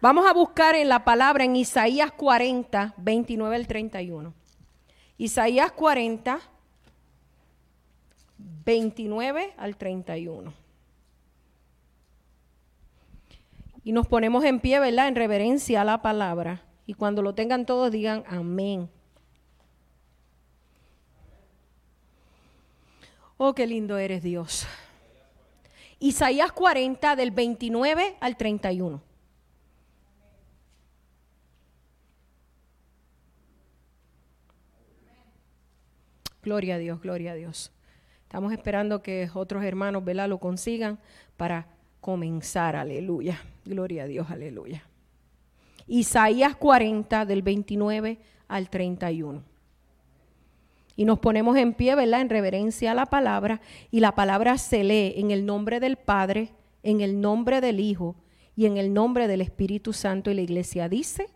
Vamos a buscar en la palabra en Isaías 40, 29 al 31. Isaías 40, 29 al 31. Y nos ponemos en pie, ¿verdad? En reverencia a la palabra. Y cuando lo tengan todos digan amén. Oh, qué lindo eres Dios. Isaías 40 del 29 al 31. Gloria a Dios, gloria a Dios. Estamos esperando que otros hermanos, ¿verdad? Lo consigan para comenzar. Aleluya. Gloria a Dios, aleluya. Isaías 40 del 29 al 31. Y nos ponemos en pie, ¿verdad? En reverencia a la palabra. Y la palabra se lee en el nombre del Padre, en el nombre del Hijo y en el nombre del Espíritu Santo. Y la iglesia dice,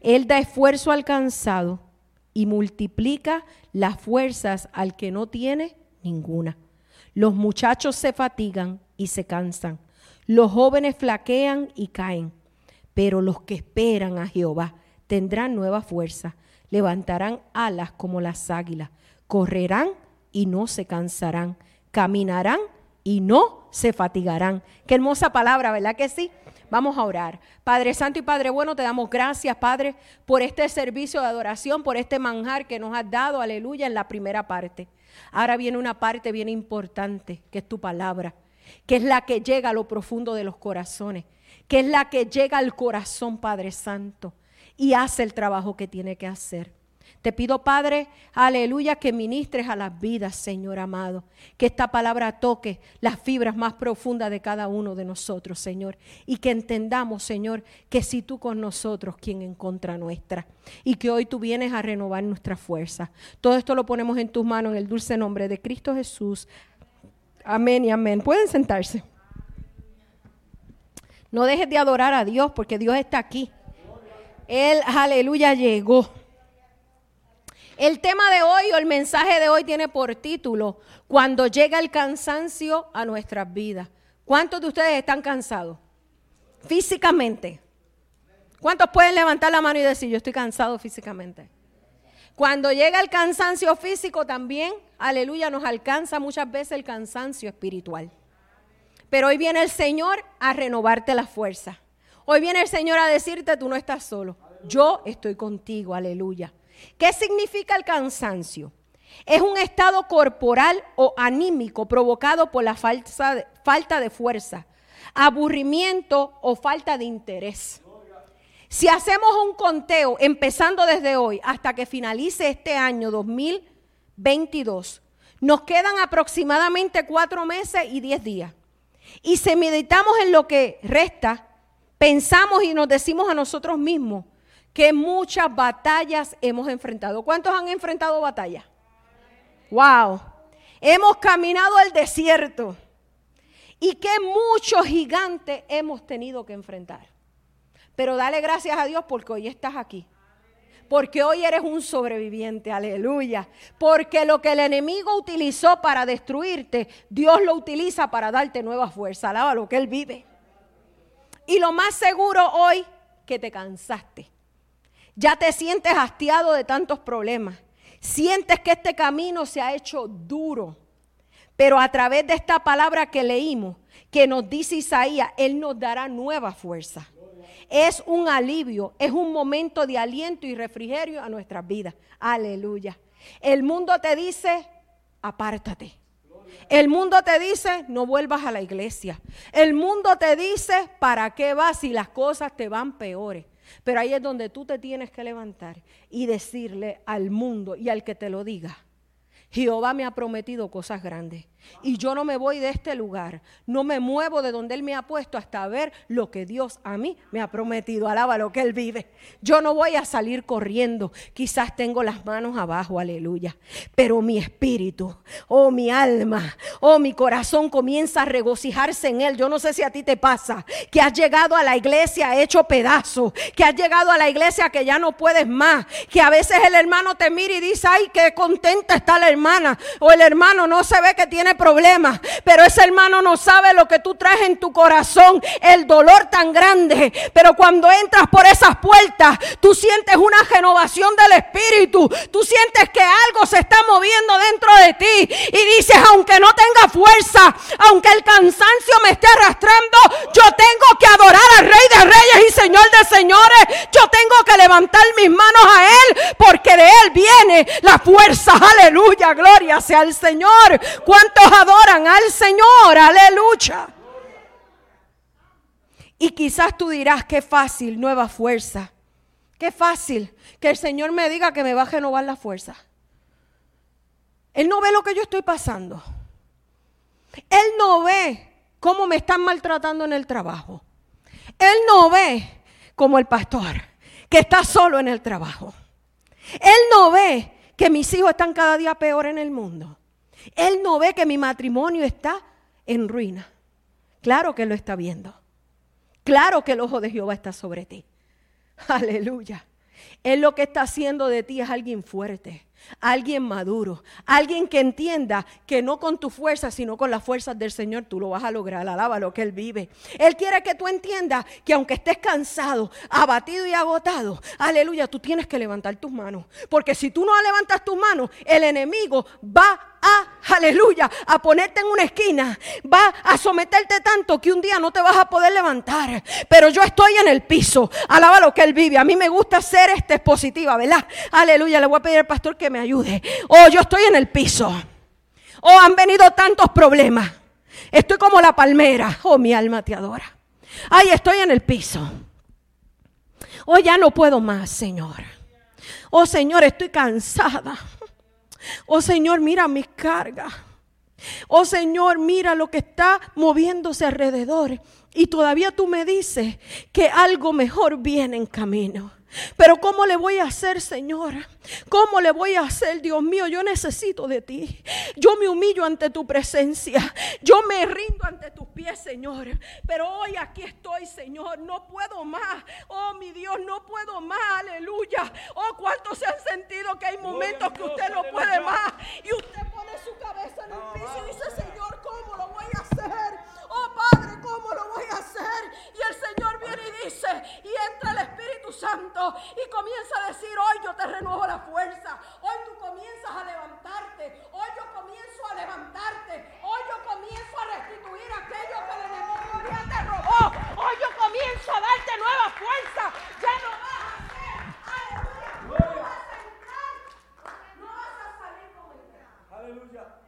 Él da esfuerzo alcanzado y multiplica las fuerzas al que no tiene ninguna. Los muchachos se fatigan y se cansan. Los jóvenes flaquean y caen. Pero los que esperan a Jehová tendrán nueva fuerza. Levantarán alas como las águilas. Correrán y no se cansarán. Caminarán y no se fatigarán. Qué hermosa palabra, ¿verdad que sí? Vamos a orar. Padre Santo y Padre Bueno, te damos gracias, Padre, por este servicio de adoración, por este manjar que nos has dado, aleluya, en la primera parte. Ahora viene una parte bien importante, que es tu palabra, que es la que llega a lo profundo de los corazones, que es la que llega al corazón, Padre Santo, y hace el trabajo que tiene que hacer. Te pido, Padre, aleluya, que ministres a las vidas, Señor amado. Que esta palabra toque las fibras más profundas de cada uno de nosotros, Señor. Y que entendamos, Señor, que si tú con nosotros, quien en contra nuestra. Y que hoy tú vienes a renovar nuestra fuerza. Todo esto lo ponemos en tus manos en el dulce nombre de Cristo Jesús. Amén y amén. Pueden sentarse. No dejes de adorar a Dios porque Dios está aquí. Él, aleluya, llegó. El tema de hoy o el mensaje de hoy tiene por título, cuando llega el cansancio a nuestras vidas. ¿Cuántos de ustedes están cansados? Físicamente. ¿Cuántos pueden levantar la mano y decir, yo estoy cansado físicamente? Cuando llega el cansancio físico también, aleluya, nos alcanza muchas veces el cansancio espiritual. Pero hoy viene el Señor a renovarte la fuerza. Hoy viene el Señor a decirte, tú no estás solo. Yo estoy contigo, aleluya. ¿Qué significa el cansancio? Es un estado corporal o anímico provocado por la falta de fuerza, aburrimiento o falta de interés. Si hacemos un conteo empezando desde hoy hasta que finalice este año 2022, nos quedan aproximadamente cuatro meses y diez días. Y si meditamos en lo que resta, pensamos y nos decimos a nosotros mismos, que muchas batallas hemos enfrentado. ¿Cuántos han enfrentado batallas? Wow. Hemos caminado el desierto y que muchos gigantes hemos tenido que enfrentar. Pero dale gracias a Dios porque hoy estás aquí. Porque hoy eres un sobreviviente, aleluya. Porque lo que el enemigo utilizó para destruirte, Dios lo utiliza para darte nueva fuerza. Alaba lo que Él vive. Y lo más seguro hoy, que te cansaste. Ya te sientes hastiado de tantos problemas. Sientes que este camino se ha hecho duro. Pero a través de esta palabra que leímos, que nos dice Isaías, Él nos dará nueva fuerza. Es un alivio, es un momento de aliento y refrigerio a nuestras vidas. Aleluya. El mundo te dice, apártate. El mundo te dice, no vuelvas a la iglesia. El mundo te dice, ¿para qué vas si las cosas te van peores? Pero ahí es donde tú te tienes que levantar y decirle al mundo y al que te lo diga, Jehová me ha prometido cosas grandes. Y yo no me voy de este lugar, no me muevo de donde Él me ha puesto hasta ver lo que Dios a mí me ha prometido. Alaba lo que Él vive. Yo no voy a salir corriendo, quizás tengo las manos abajo, aleluya. Pero mi espíritu, oh mi alma, oh mi corazón comienza a regocijarse en Él. Yo no sé si a ti te pasa, que has llegado a la iglesia hecho pedazo, que has llegado a la iglesia que ya no puedes más, que a veces el hermano te mira y dice, ay, qué contenta está la hermana hermana o el hermano no se ve que tiene problemas, pero ese hermano no sabe lo que tú traes en tu corazón, el dolor tan grande. Pero cuando entras por esas puertas, tú sientes una renovación del espíritu, tú sientes que algo se está moviendo dentro de ti y dices, aunque no tenga fuerza, aunque el cansancio me esté arrastrando, yo tengo que adorar al Rey de Reyes y Señor de Señores. Yo tengo que levantar mis manos a Él porque de Él viene la fuerza. Aleluya, gloria sea el Señor. ¿Cuántos adoran al Señor? Aleluya. Y quizás tú dirás, qué fácil, nueva fuerza. Qué fácil que el Señor me diga que me va a renovar la fuerza. Él no ve lo que yo estoy pasando. Él no ve cómo me están maltratando en el trabajo. Él no ve como el pastor que está solo en el trabajo. Él que mis hijos están cada día peor en el mundo. Él no ve que mi matrimonio está en ruina. Claro que lo está viendo. Claro que el ojo de Jehová está sobre ti. Aleluya. Él lo que está haciendo de ti es alguien fuerte alguien maduro, alguien que entienda que no con tu fuerza, sino con las fuerzas del Señor tú lo vas a lograr. Alaba lo que Él vive. Él quiere que tú entiendas que aunque estés cansado, abatido y agotado, aleluya, tú tienes que levantar tus manos. Porque si tú no levantas tus manos, el enemigo va a, aleluya, a ponerte en una esquina, va a someterte tanto que un día no te vas a poder levantar. Pero yo estoy en el piso, alaba lo que Él vive. A mí me gusta ser este expositiva, ¿verdad? Aleluya, le voy a pedir al pastor que me ayude. Oh, yo estoy en el piso. Oh, han venido tantos problemas. Estoy como la palmera. Oh, mi alma te adora. Ay, estoy en el piso. Oh, ya no puedo más, Señor. Oh, Señor, estoy cansada. Oh, Señor, mira mis cargas. Oh, Señor, mira lo que está moviéndose alrededor. Y todavía tú me dices que algo mejor viene en camino. Pero ¿cómo le voy a hacer, Señor? ¿Cómo le voy a hacer, Dios mío? Yo necesito de ti. Yo me humillo ante tu presencia. Yo me rindo ante tus pies, Señor. Pero hoy aquí estoy, Señor. No puedo más. Oh, mi Dios, no puedo más. Aleluya. Oh, ¿cuántos se han sentido que hay momentos que usted no puede más? Y usted pone su cabeza en el piso y dice, Señor, ¿cómo lo voy a hacer? Oh, Padre, ¿cómo lo voy a hacer? Y el Señor viene y dice, y entra el Espíritu Santo y comienza a decir, hoy yo te renuevo la fuerza, hoy tú comienzas a levantarte, hoy yo comienzo a levantarte, hoy yo comienzo a restituir aquello que el enemigo te robó, hoy yo comienzo a darte nueva fuerza, ya no vas a hacer, aleluya, no vas a entrar, no vas a salir como el Aleluya.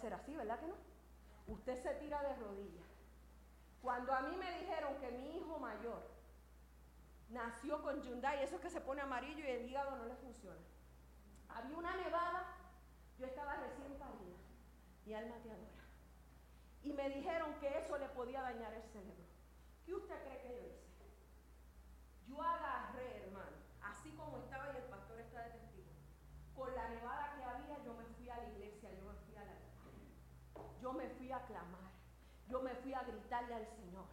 Hacer así, ¿verdad que no? Usted se tira de rodillas. Cuando a mí me dijeron que mi hijo mayor nació con Hyundai, eso es que se pone amarillo y el hígado no le funciona. Había una nevada Yo estaba recién parida. Mi alma te adora. Y me dijeron que eso le podía dañar el cerebro. ¿Qué usted cree que yo hice? Yo agarré, hermano, así como estaba y el pastor está de testigo. Con la nevada que había, yo me fui a la iglesia, yo me fui a la Yo me fui a clamar. Yo me fui a gritarle al Señor.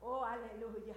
Oh, aleluya.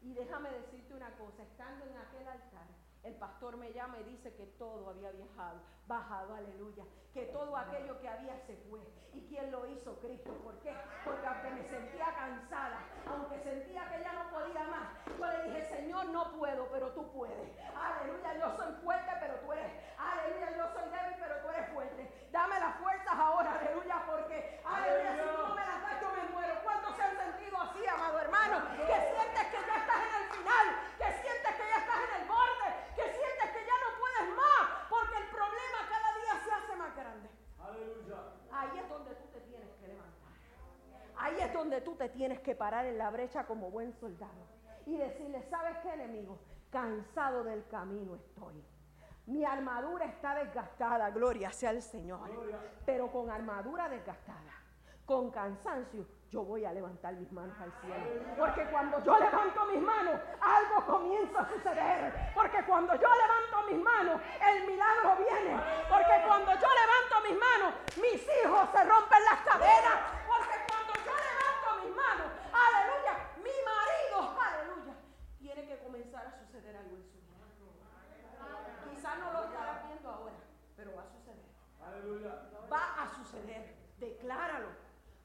Y déjame decirte una cosa, estando en aquel altar, el pastor me llama y dice que todo había viajado, bajado, aleluya. Que todo aquello que había se fue. ¿Y quién lo hizo? Cristo. ¿Por qué? Porque aunque me sentía cansada, aunque sentía que ya no podía más, yo le dije, Señor, no puedo, pero tú puedes. Aleluya, yo soy fuerte, pero tú eres. Aleluya, yo soy débil, pero tú eres fuerte. Dame las fuerzas ahora, aleluya, porque, aleluya, si tú no me las das, yo me muero. ¿Cuántos se han sentido así, amado hermano? Que sientes que ya estás en el final, que sientes que ya estás en el borde, que sientes que ya no puedes más, porque el problema cada día se hace más grande. Ahí es donde tú te tienes que levantar. Ahí es donde tú te tienes que parar en la brecha como buen soldado y decirle, ¿sabes qué enemigo? Cansado del camino estoy. Mi armadura está desgastada, gloria sea al Señor. Pero con armadura desgastada, con cansancio, yo voy a levantar mis manos al cielo. Porque cuando yo levanto mis manos, algo comienza a suceder. Porque cuando yo levanto mis manos, el milagro viene. Porque cuando yo levanto mis manos, mis hijos se rompen las cadenas. Porque cuando yo levanto mis manos, aleluya, mi marido, aleluya, tiene que comenzar a suceder algo en su vida. Quizás no lo estarás viendo ahora, pero va a suceder. Va a suceder. Decláralo.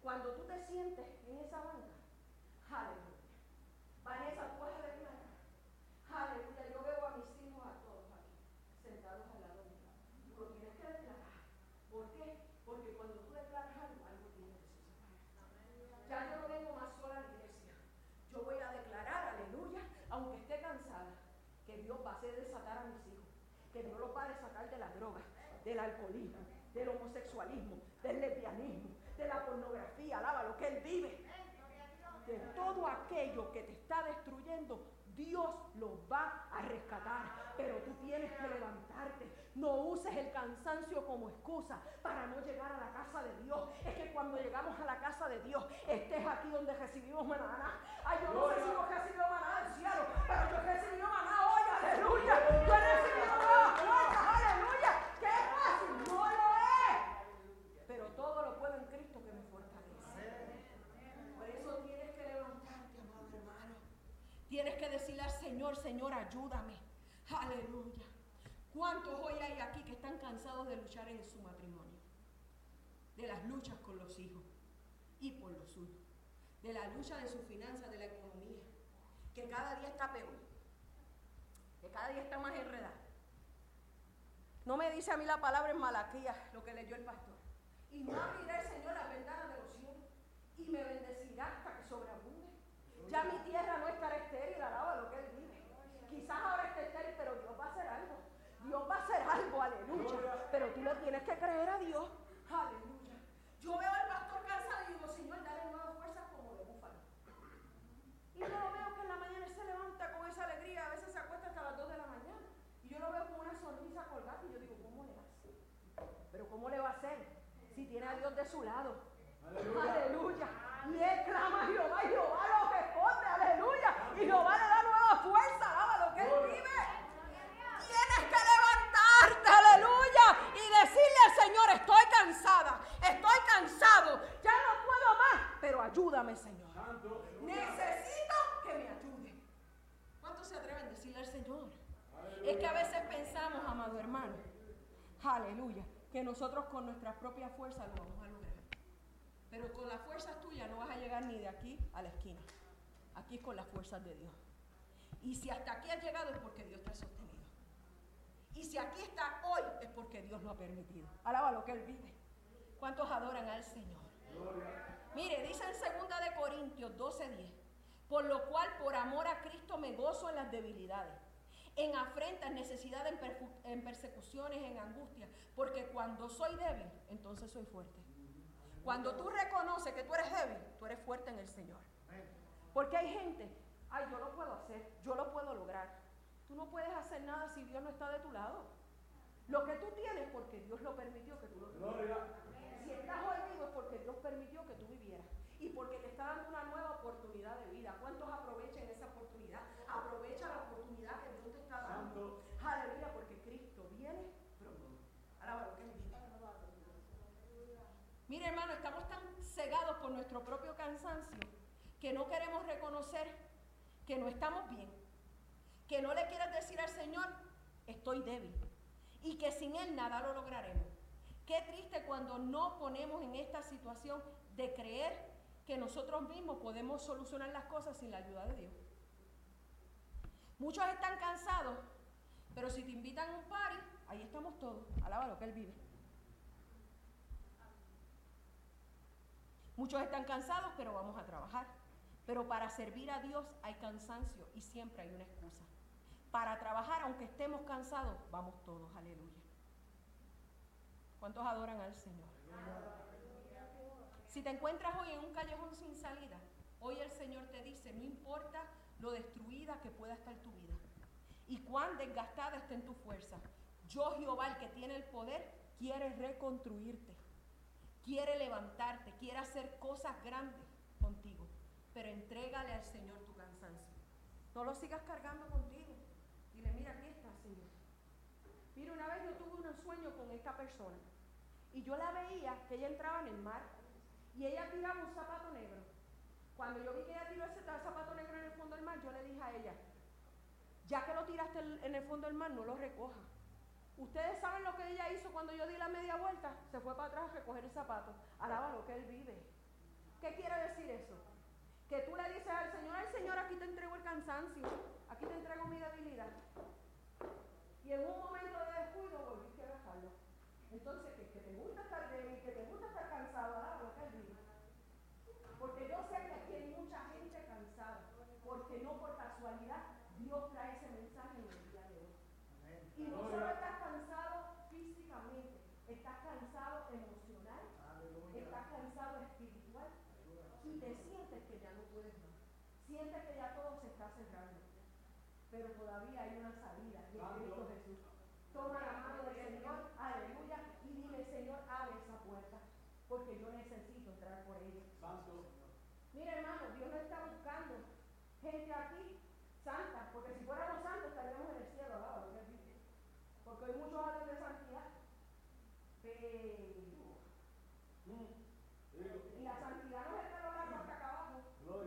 Cuando tú te sientes en esa banca, aleluya. Vanessa, tú vas a declarar. Aleluya, yo veo a mis hijos a todos aquí, sentados al lado mío. Tú lo tienes que declarar. ¿Por qué? Porque cuando tú declaras algo, algo tiene que suceder. Ya yo no vengo más sola a la iglesia. Yo voy a declarar, aleluya, aunque esté cansada, que Dios va a hacer desatar a mis hijos. Que Dios los va a desatar de la droga, del alcoholismo, del homosexualismo, del lesbianismo, de la pornografía, alaba lo que Él vive. De todo aquello que te está destruyendo, Dios lo va a rescatar. Pero tú tienes que levantarte. No uses el cansancio como excusa para no llegar a la casa de Dios. Es que cuando llegamos a la casa de Dios, estés aquí donde recibimos maná. Ay, yo no sé si hemos recibido maná del cielo, pero yo he recibido maná hoy, aleluya. Yo he recibido nuevas fuerzas, aleluya. Qué fácil, no lo es. Pero todo lo puedo en Cristo que me fortalece. Por eso tienes que levantarte, amado hermano. Tienes que decirle al Señor, ayúdame. Aleluya. ¿Cuántos hoy hay aquí que están cansados de luchar en su matrimonio? De las luchas con los hijos y por los suyos. De la lucha de sus finanzas, de la economía. Que cada día está peor. Que cada día está más enredada. No me dice a mí la palabra en Malaquías, lo que leyó el pastor. Y no abriré, Señor, las ventanas de los cielos. Y me bendecirá hasta que sobreabunde. Ya mi tierra no estará estéril, alaba lo que Él vive. Quizás ahora esté estéril, pero Dios va a hacer algo. Dios va a hacer algo, aleluya. Pero tú le tienes que creer a Dios. Aleluya. Yo veo al pastor cansado y digo, Señor, dale nuevas fuerzas como de búfalo. Y yo lo veo que en la mañana se levanta con esa alegría, a veces se acuesta hasta las 2 de la mañana. Y yo lo veo con una sonrisa colgada y yo digo, ¿cómo le hacer? Pero ¿cómo le va a hacer? Si tiene a Dios de su lado. Aleluya. Cansada, estoy cansado, ya no puedo más, pero ayúdame, Señor. Necesito que me ayude. ¿Cuántos se atreven a decirle al Señor? Es que a veces pensamos, amado hermano, aleluya, que nosotros con nuestras propias fuerzas lo vamos a lograr. Pero con las fuerzas tuyas no vas a llegar ni de aquí a la esquina. Aquí es con las fuerzas de Dios. Y si hasta aquí has llegado es porque Dios te ha sostenido. Y si aquí está hoy es porque Dios lo ha permitido. Alaba lo que Él vive. ¿Cuántos adoran al Señor? Mire, dice en 2 de Corintios 12:10, por lo cual por amor a Cristo me gozo en las debilidades, en afrentas, necesidades, en, en persecuciones, en angustias, porque cuando soy débil, entonces soy fuerte. Cuando tú reconoces que tú eres débil, tú eres fuerte en el Señor. Porque hay gente, ay, yo lo puedo hacer, yo lo puedo lograr. Tú no puedes hacer nada si Dios no está de tu lado. Lo que tú tienes porque Dios lo permitió que tú lo tuvieras. Si estás hoy vivo es porque Dios permitió que tú vivieras. Y porque te está dando una nueva oportunidad de vida. ¿Cuántos aprovechen esa oportunidad? Aprovecha la oportunidad que Dios te está dando. Aleluya, porque Cristo viene pronto. Mire, hermano, estamos tan cegados por nuestro propio cansancio que no queremos reconocer que no estamos bien. Que no le quieras decir al Señor, estoy débil. Y que sin Él nada lo lograremos. Qué triste cuando no ponemos en esta situación de creer que nosotros mismos podemos solucionar las cosas sin la ayuda de Dios. Muchos están cansados, pero si te invitan a un party, ahí estamos todos. Alaba lo que Él vive. Muchos están cansados, pero vamos a trabajar. Pero para servir a Dios hay cansancio y siempre hay una excusa. Para trabajar, aunque estemos cansados, vamos todos. Aleluya. ¿Cuántos adoran al Señor? Si te encuentras hoy en un callejón sin salida, hoy el Señor te dice, no importa lo destruida que pueda estar tu vida y cuán desgastada esté en tu fuerza, yo Jehová, el que tiene el poder, quiere reconstruirte, quiere levantarte, quiere hacer cosas grandes contigo, pero entrégale al Señor tu cansancio. No lo sigas cargando contigo. Mira, aquí está, Señor. Mira, una vez yo tuve un sueño con esta persona y yo la veía que ella entraba en el mar y ella tiraba un zapato negro. Cuando yo vi que ella tiró ese zapato negro en el fondo del mar, yo le dije a ella, ya que lo tiraste en el fondo del mar, no lo recoja. Ustedes saben lo que ella hizo cuando yo di la media vuelta, se fue para atrás a recoger el zapato. Alaba lo que él vive. ¿Qué quiere decir eso? Que tú le dices al Señor, ay Señor, aquí te entrego el cansancio, aquí te entrego mi debilidad. Y en un momento de descuido volviste a dejarlo. Entonces, que, que te gusta estar débil, que te gusta estar cansado, alaba lo que él vive. Porque yo sé que aquí hay mucha gente cansada, porque no por casualidad Dios trae ese mensaje en el día de hoy. Y no solo estás cansado físicamente, estás cansado emocional, estás cansado espiritual y te sientes que ya no puedes más. Sientes que ya todo se está cerrando. Pero todavía hay una salida y es Cristo Jesús. Toma la mano del Señor, aleluya, y dile, Señor, abre esa puerta, porque yo necesito entrar por ella. Santo. Mira, hermano, Dios no está buscando aquí santa, porque si fuéramos santos estaríamos en el cielo, que Porque hay muchos años de santidad. Pero. Y la santidad no es el pelo largo hasta acá abajo.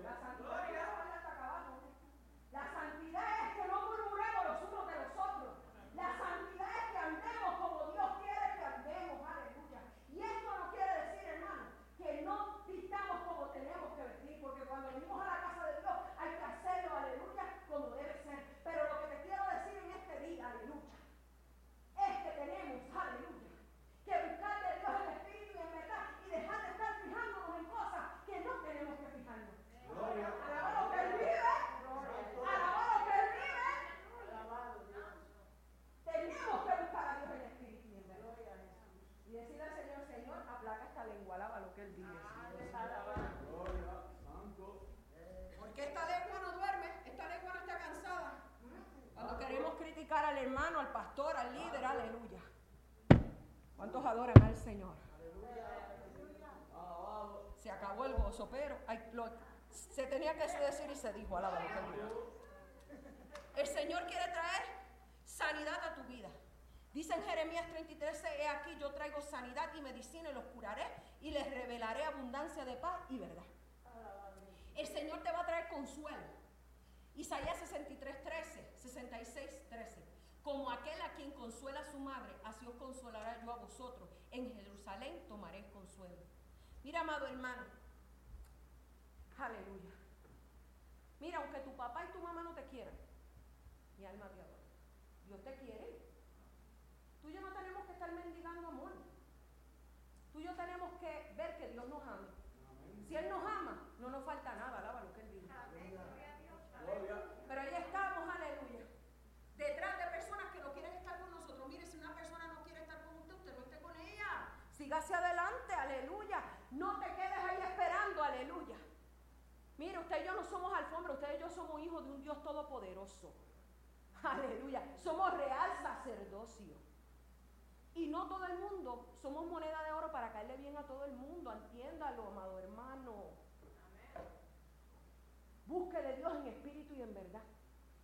La santidad no es hasta acá abajo. La santidad es que no murmuremos los unos de los otros. La santidad es que andemos como Dios quiere que andemos. Aleluya. Y esto no quiere decir, hermano, que no vistamos como tenemos que vestir, porque cuando venimos a la casa de Dios hay que hacerlo, aleluya, como debe ser. Pero lo que te quiero decir en este día, aleluya, es que tenemos, aleluya, que buscar de Dios el Espíritu y en verdad y dejar de estar fijándonos en cosas que no tenemos que fijarnos. Alabado lo que Él vive. Alabado lo que Él vive. Tenemos que buscar a Dios en Espíritu y en verdad. Y decirle al Señor, Señor, aplaca esta Él vive. Porque esta lengua no duerme, esta lengua no está cansada. Cuando queremos criticar al hermano, al pastor, al líder, aleluya. ¿Cuántos adoran al Señor? Se acabó el gozo, pero se tenía que decir y se dijo, alaba lo que Él vive. El Señor quiere traer sanidad a tu vida. Dice en Jeremías 33, he aquí yo traigo sanidad y medicina y los curaré y les revelaré abundancia de paz y verdad. El Señor te va a traer consuelo. Isaías 63, 13, 66, 13. Como aquel a quien consuela su madre, así os consolará yo a vosotros. En Jerusalén tomaréis consuelo. Mira, amado hermano. Aleluya. Mira, aunque tu papá y tu mamá no te quieran, mi alma te adora. Dios te quiere. Tú y yo no tenemos que estar mendigando amor. Tú y yo tenemos que ver que Dios nos ama. Si Él nos ama, no nos falta nada, alaba lo que Él dice. Pero ahí estamos, aleluya. Detrás de personas que no quieren estar con nosotros. Mire, si una persona no quiere estar con usted, usted no esté con ella. Siga hacia adelante, aleluya. No te quedes ahí esperando, aleluya. Mire, usted y yo no somos alfombra, usted y yo somos hijos de un Dios todopoderoso. Aleluya. Somos real sacerdocio. Y no todo el mundo somos moneda de oro para caerle bien a todo el mundo. Entiéndalo, amado hermano. Busque de Dios en espíritu y en verdad.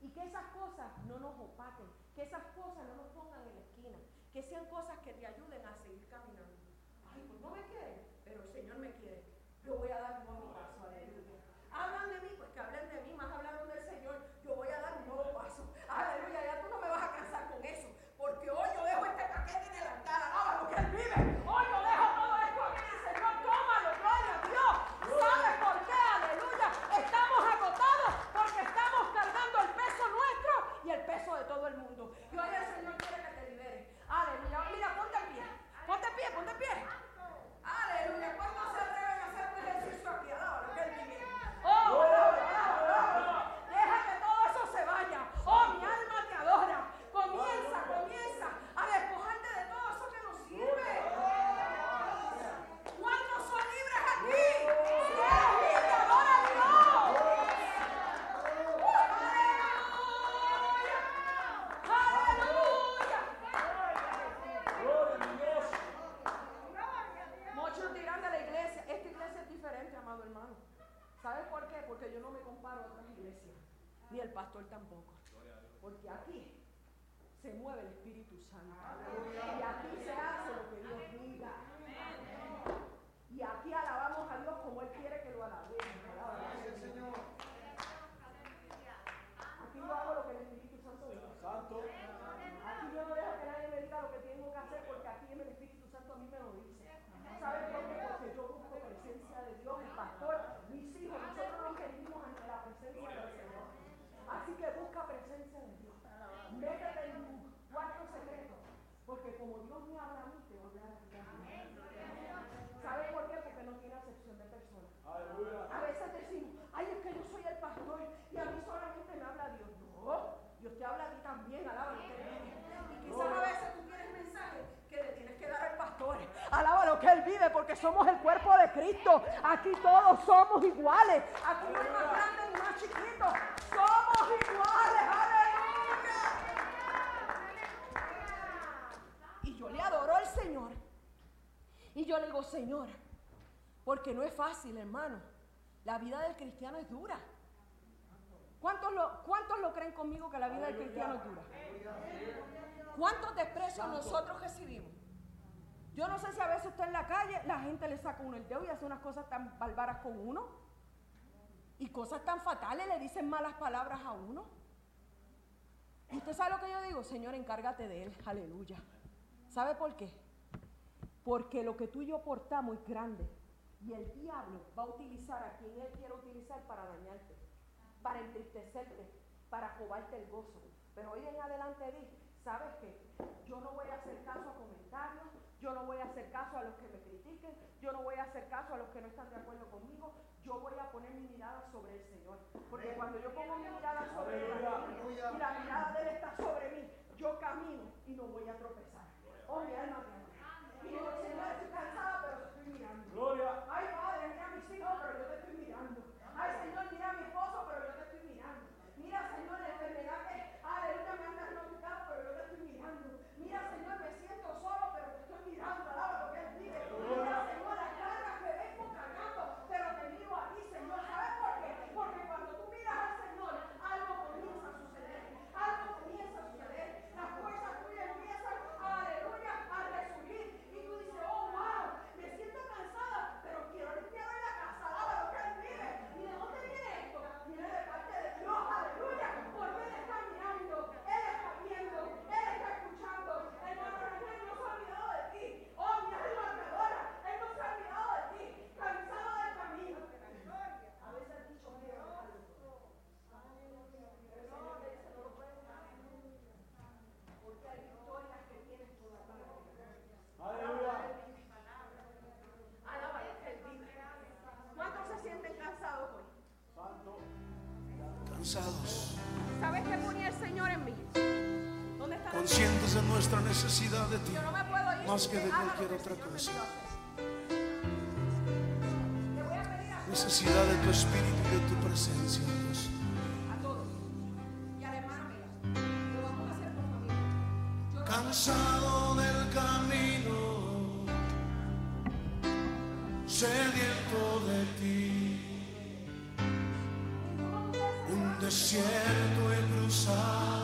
Y que esas cosas no nos opaquen, que esas cosas no nos pongan en la esquina, que sean cosas que te ayuden a seguir caminando. Ay, pues no me quieren, pero el Señor me quiere. Yo voy a dar somos el cuerpo de Cristo. Aquí todos somos iguales. Aquí no hay más grande ni más chiquito. Somos iguales. Y yo le adoro al Señor. Y yo le digo, Señor, porque no es fácil, hermano. La vida del cristiano es dura. ¿Cuántos lo, ¿Cuántos lo creen conmigo que la vida del cristiano es dura? ¿Cuántos desprecios nosotros recibimos? Yo no sé si a veces usted en la calle, la gente le saca uno el dedo y hace unas cosas tan bárbaras con uno. Y cosas tan fatales, le dicen malas palabras a uno. ¿Y usted sabe lo que yo digo? Señor, encárgate de él. Aleluya. ¿Sabe por qué? Porque lo que tú y yo portamos es grande. Y el diablo va a utilizar a quien él quiera utilizar para dañarte, para entristecerte, para robarte el gozo. Pero hoy en adelante di, ¿sabes qué? Yo no voy a hacer caso a comentarios, yo no voy a hacer caso a los que me critiquen, yo no voy a hacer caso a los que no están de acuerdo conmigo, yo voy a poner mi mirada sobre el Señor. Porque cuando yo pongo mi mirada sobre Él y la mirada de Él está sobre mí, yo camino y no voy a tropezar. Nuestra necesidad de ti, más que de cualquier otra cosa. Necesidad de tu espíritu y de tu presencia, Dios. a todos y al hermano mira, lo vamos a hacer por familia. Yo no- Cansado del camino, sediento de ti. Un desierto he cruzado,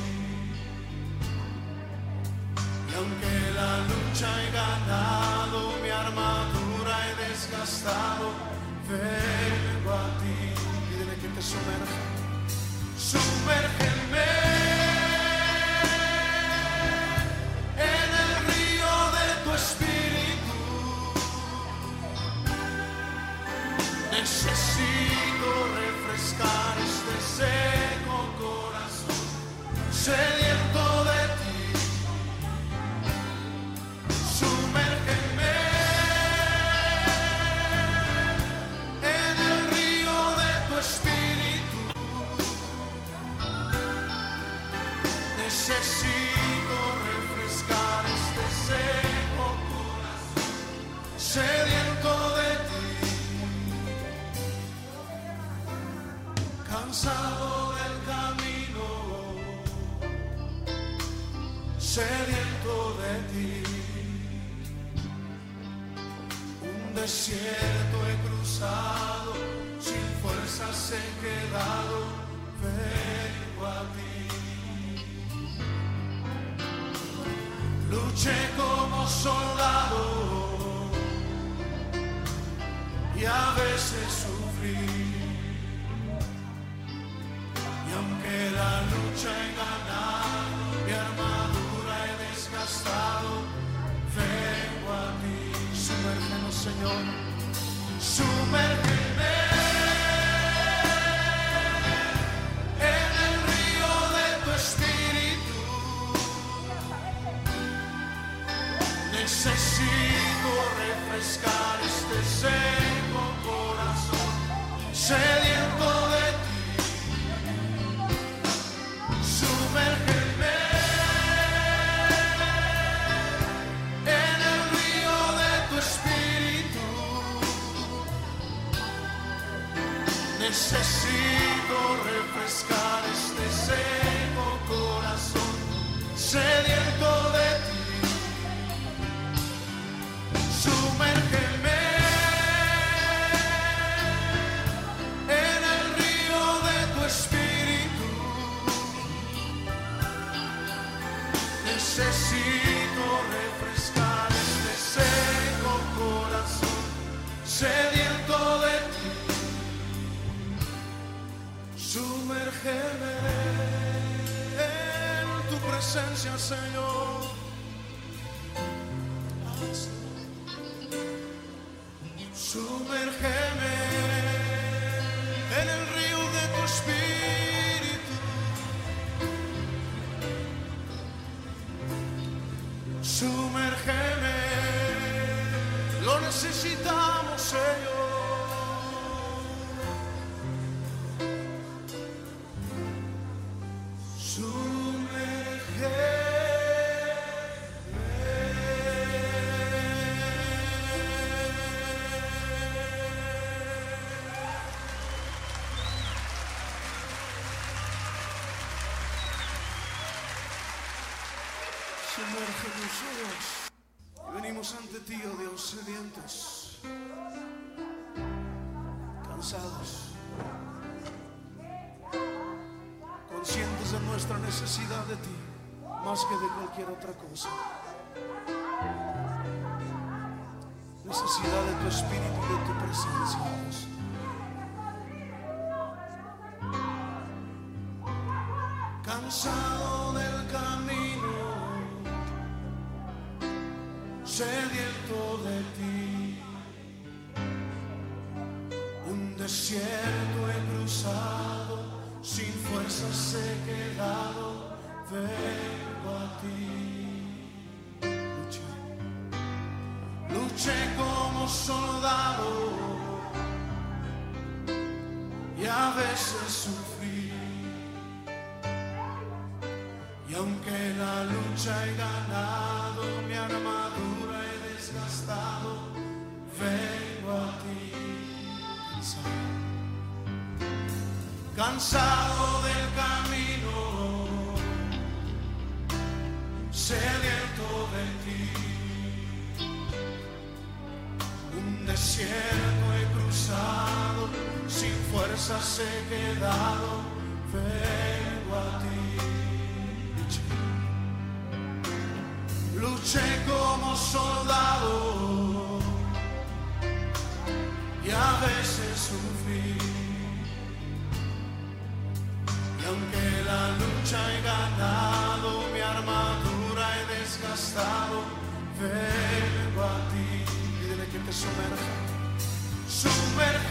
Pídele que te sumerja. Venimos ante ti, oh Dios, sedientos, cansados, conscientes de nuestra necesidad de ti, más que de cualquier otra cosa. Necesidad de tu espíritu y de tu presencia, Dios. A veces sufrí. Y aunque la lucha he ganado, mi armadura he desgastado, vengo a ti. Cansado, cansado del camino, fuerzas he quedado, vengo a ti. Luché como soldado y a veces sufrí. Y aunque la lucha he ganado, mi armadura he desgastado, vengo a ti. Pídele que te sumerja. Sumérgeme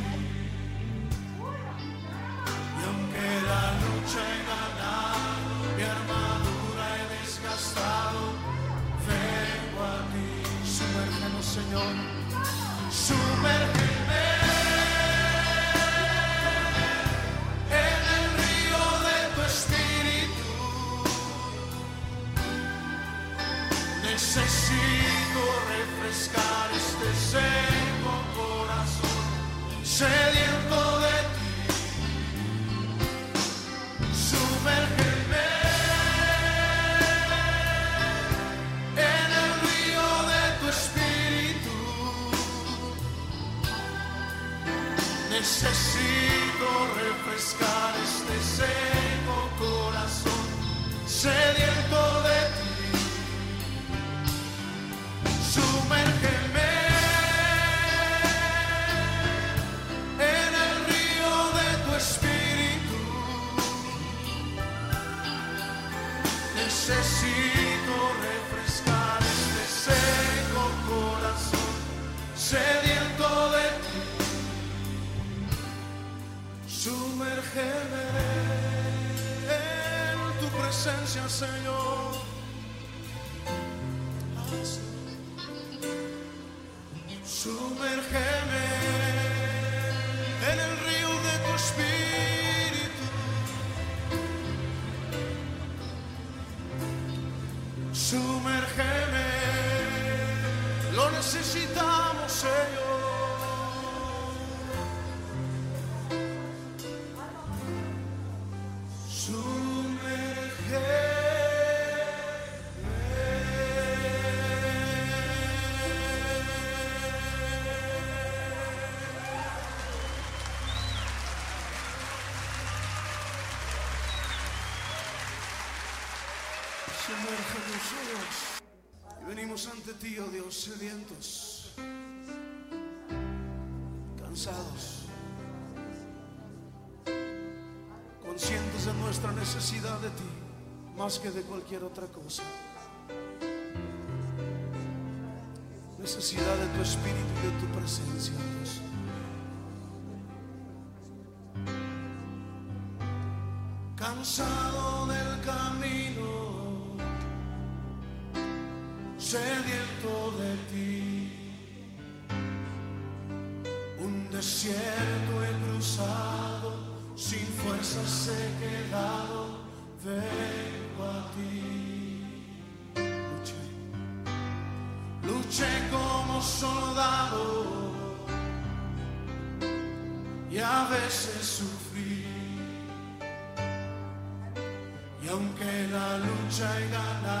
La lucha he ganado, mi armadura he desgastado, vengo a ti. Sumérgenos, Señor. Sumérgeme refrescar este seco corazón, sediento de ti. Sumérgeme en el río de tu espíritu. Sumérgeme, lo necesitamos, Señor. Oh. Y venimos ante ti, oh Dios, sedientos, cansados. conscientes de nuestra necesidad de ti, más que de cualquier otra cosa. Necesidad de tu espíritu y de tu presencia, Dios. Cansado desierto he cruzado, sin fuerzas he quedado, vengo a ti. Luché, luché como soldado y a veces sufrí. Y aunque la lucha he ganado,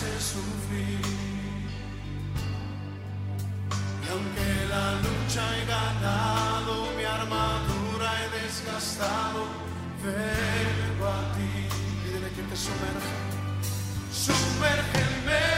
desgastado, vengo a ti. Pídele que te sumerja. Sumérgeme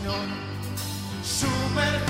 Señor. Sumérgeme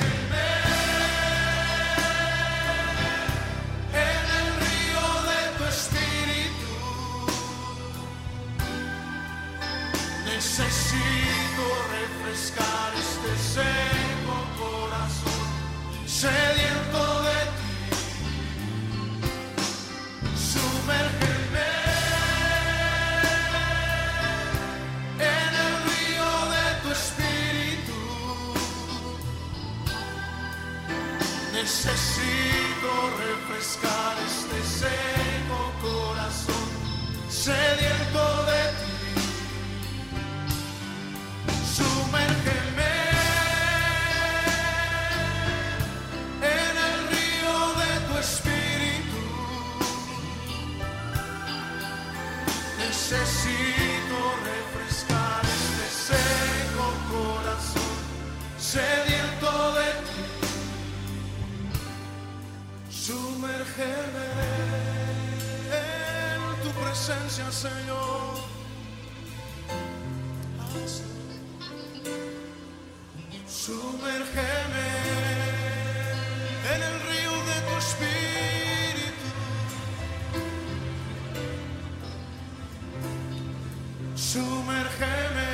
Sumérgeme,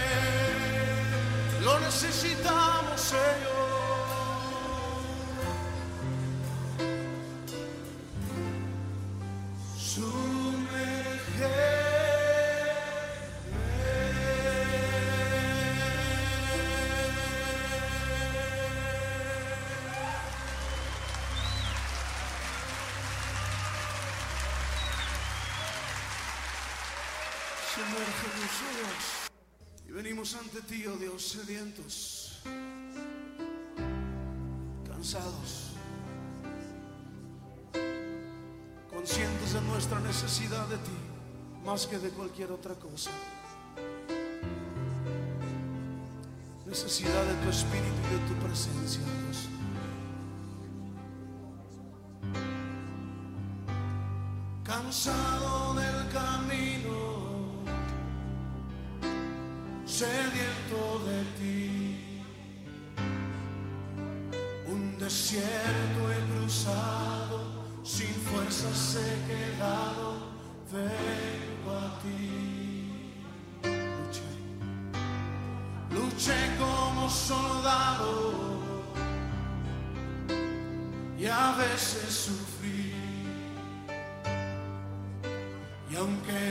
lo necesitamos, Señor. Y venimos ante ti, oh Dios, sedientos, cansados, conscientes de nuestra necesidad de ti, más que de cualquier otra cosa. Necesidad de tu espíritu y de tu presencia, Dios.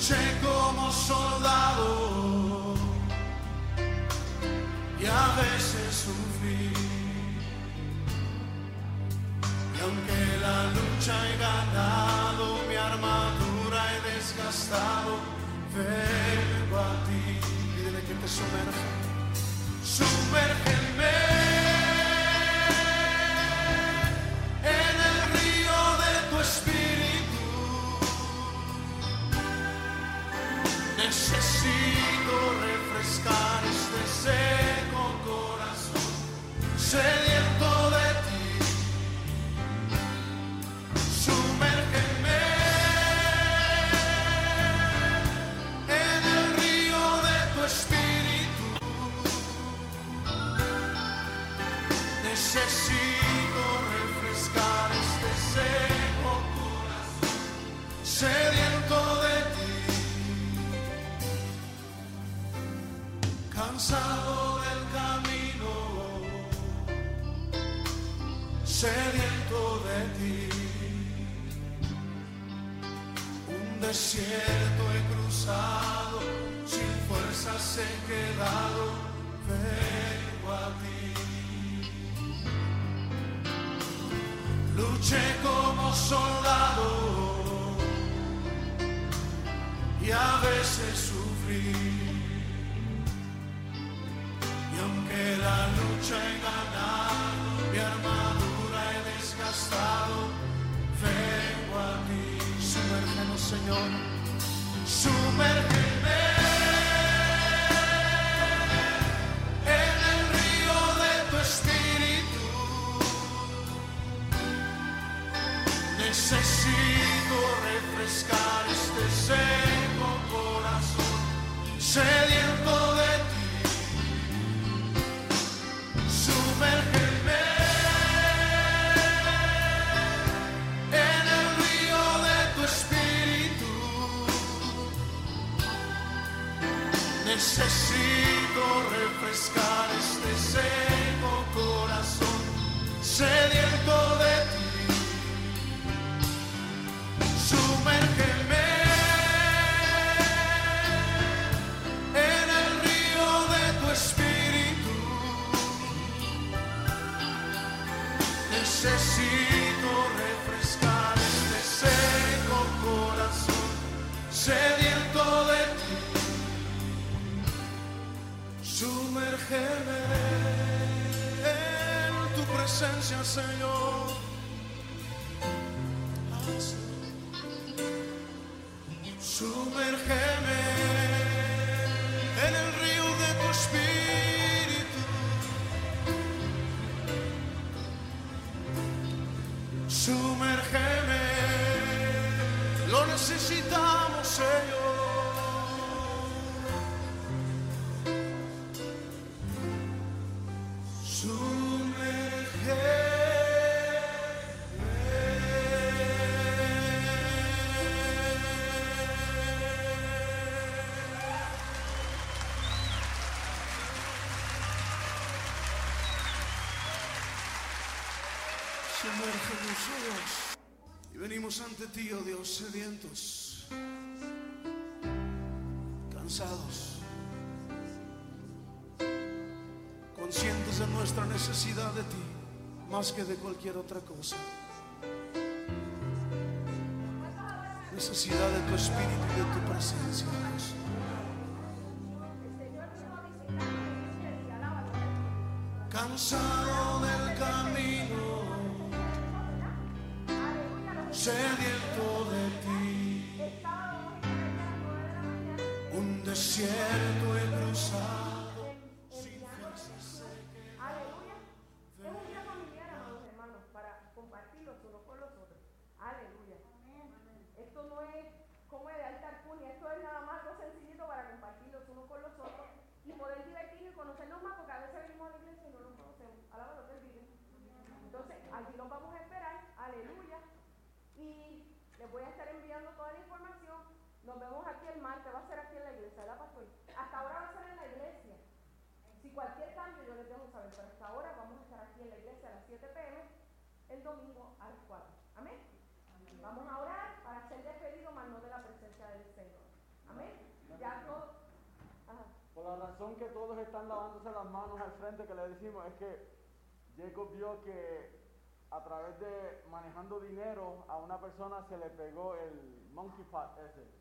Luché como soldado y a veces sufrí. Y aunque la lucha he ganado, mi armadura he desgastado, vengo a ti. Pídele que te sumerja. Sumérgeme sediento de ti. Un desierto he cruzado, sin fuerzas he quedado, vengo a ti. Luché como soldado y a veces sufrí. Y aunque la lucha he Y venimos ante ti, oh Dios, sedientos, cansados, conscientes de nuestra necesidad de ti, más que de cualquier otra cosa. Necesidad de tu espíritu y de tu presencia, Dios. Aquí en la iglesia a las 7 pm, el domingo a las 4. Amén. Vamos a orar para ser despedidos, más no de la presencia del Señor. Amén. Ya. Por la razón que todos están lavándose las manos al frente que le decimos es que Jacob vio que a través de manejando dinero a una persona se le pegó el monkey pot ese.